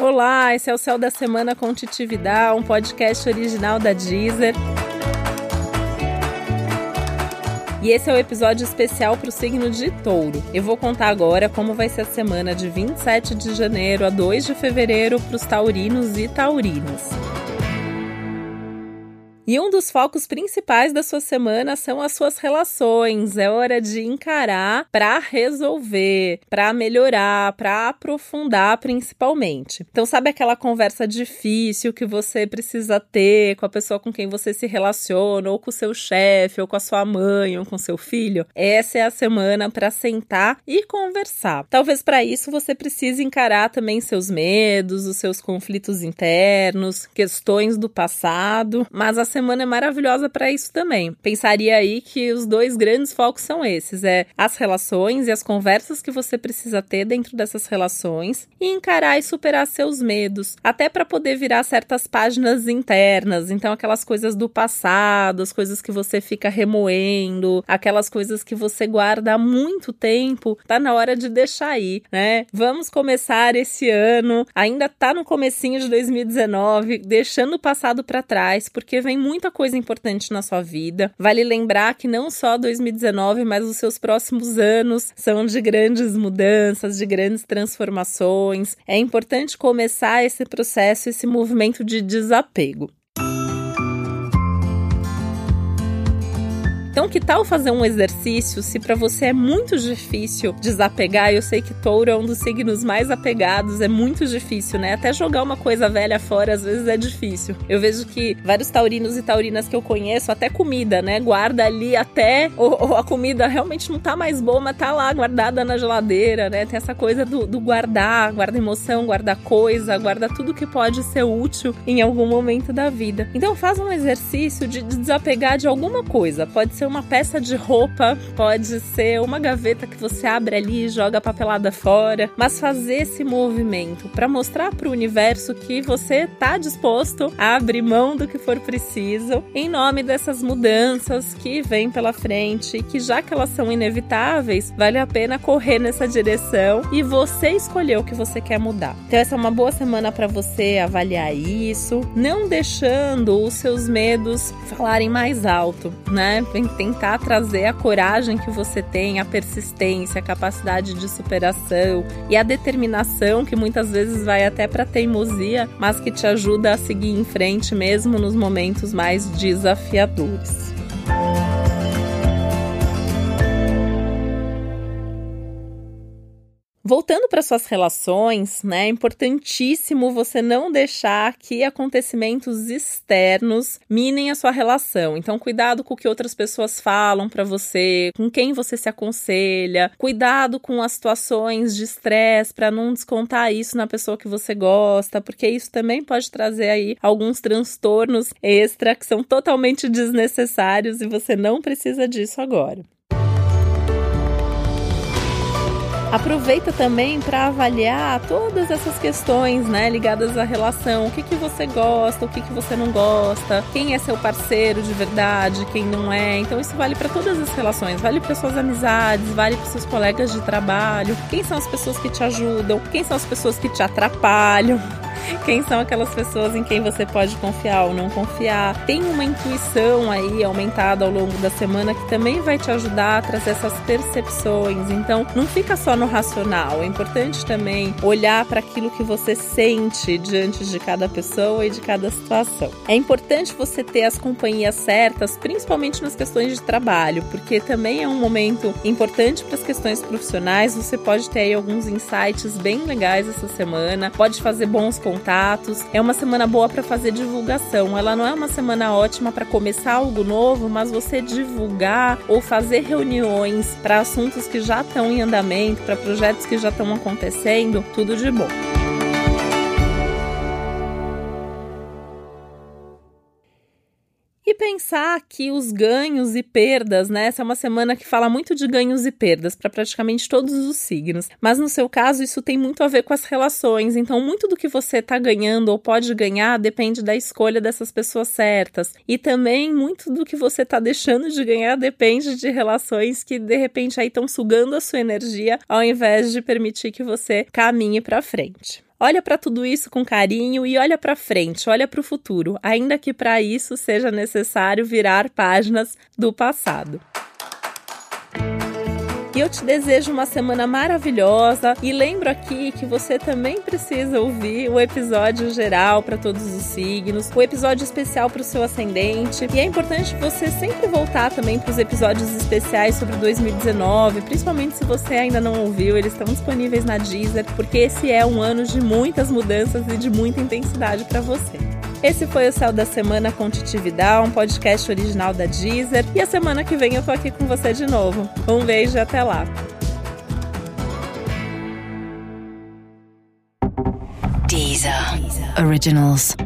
Olá, esse é o Céu da Semana com Titividade, um podcast original da Deezer. E esse é o episódio especial para o signo de Touro. Eu vou contar agora como vai ser a semana de 27 de janeiro a 2 de fevereiro para os taurinos e taurinas. E um dos focos principais da sua semana são as suas relações. É hora de encarar para resolver, para melhorar, para aprofundar principalmente. Então, sabe aquela conversa difícil que você precisa ter com a pessoa com quem você se relaciona, ou com o seu chefe, ou com a sua mãe, ou com seu filho? Essa é a semana para sentar e conversar. Talvez para isso você precise encarar também seus medos, os seus conflitos internos, questões do passado, mas a semana é maravilhosa para isso também. Pensaria aí que os dois grandes focos são esses: é as relações e as conversas que você precisa ter dentro dessas relações e encarar e superar seus medos, até para poder virar certas páginas internas. Então, aquelas coisas do passado, as coisas que você fica remoendo, aquelas coisas que você guarda há muito tempo, tá na hora de deixar aí, né? Vamos começar esse ano, ainda tá no comecinho de 2019, deixando o passado para trás, porque vem muita coisa importante na sua vida. Vale lembrar que não só 2019, mas os seus próximos anos são de grandes mudanças, de grandes transformações. É importante começar esse processo, esse movimento de desapego. Então, que tal fazer um exercício se para você é muito difícil desapegar? Eu sei que touro é um dos signos mais apegados, é muito difícil, né? Até jogar uma coisa velha fora às vezes é difícil. Eu vejo que vários taurinos e taurinas que eu conheço, até comida, né? Guarda ali até ou, ou a comida realmente não tá mais boa, mas tá lá guardada na geladeira, né? Tem essa coisa do, do guardar, guarda emoção, guarda coisa, guarda tudo que pode ser útil em algum momento da vida. Então, faz um exercício de desapegar de alguma coisa. Pode ser uma peça de roupa, pode ser uma gaveta que você abre ali e joga a papelada fora, mas fazer esse movimento para mostrar para o universo que você está disposto a abrir mão do que for preciso em nome dessas mudanças que vêm pela frente que já que elas são inevitáveis, vale a pena correr nessa direção e você escolher o que você quer mudar. Então essa é uma boa semana para você avaliar isso, não deixando os seus medos falarem mais alto, né? Tentar trazer a coragem que você tem, a persistência, a capacidade de superação e a determinação que muitas vezes vai até para teimosia, mas que te ajuda a seguir em frente mesmo nos momentos mais desafiadores. Voltando para suas relações, né, é importantíssimo você não deixar que acontecimentos externos minem a sua relação. Então, cuidado com o que outras pessoas falam para você, com quem você se aconselha, cuidado com as situações de estresse para não descontar isso na pessoa que você gosta, porque isso também pode trazer aí alguns transtornos extra que são totalmente desnecessários e você não precisa disso agora. Aproveita também para avaliar todas essas questões, né, ligadas à relação. O que que você gosta, o que que você não gosta, quem é seu parceiro de verdade, quem não é. Então isso vale para todas as relações, vale para suas amizades, vale para seus colegas de trabalho. Quem são as pessoas que te ajudam? Quem são as pessoas que te atrapalham? Quem são aquelas pessoas em quem você pode confiar ou não confiar. Tem uma intuição aí aumentada ao longo da semana que também vai te ajudar a trazer essas percepções. Então, não fica só no racional. É importante também olhar para aquilo que você sente diante de cada pessoa e de cada situação. É importante você ter as companhias certas, principalmente nas questões de trabalho, porque também é um momento importante para as questões profissionais. Você pode ter aí alguns insights bem legais essa semana, pode fazer bons contatos. É uma semana boa para fazer divulgação. Ela não é uma semana ótima para começar algo novo, mas você divulgar ou fazer reuniões para assuntos que já estão em andamento, para projetos que já estão acontecendo, tudo de bom. Pensar que os ganhos e perdas, né? Essa é uma semana que fala muito de ganhos e perdas para praticamente todos os signos. Mas no seu caso, isso tem muito a ver com as relações. Então, muito do que você está ganhando ou pode ganhar depende da escolha dessas pessoas certas. E também muito do que você está deixando de ganhar depende de relações que de repente aí estão sugando a sua energia ao invés de permitir que você caminhe para frente. Olha para tudo isso com carinho e olha para frente, olha para o futuro, ainda que para isso seja necessário virar páginas do passado. E eu te desejo uma semana maravilhosa e lembro aqui que você também precisa ouvir o episódio geral para todos os signos, o episódio especial para o seu ascendente. E é importante você sempre voltar também para os episódios especiais sobre 2019, principalmente se você ainda não ouviu, eles estão disponíveis na Deezer, porque esse é um ano de muitas mudanças e de muita intensidade para você. Esse foi o Céu da Semana com Titividade, um podcast original da Deezer. E a semana que vem eu tô aqui com você de novo. Um beijo e até lá. Deezer. Deezer. Originals.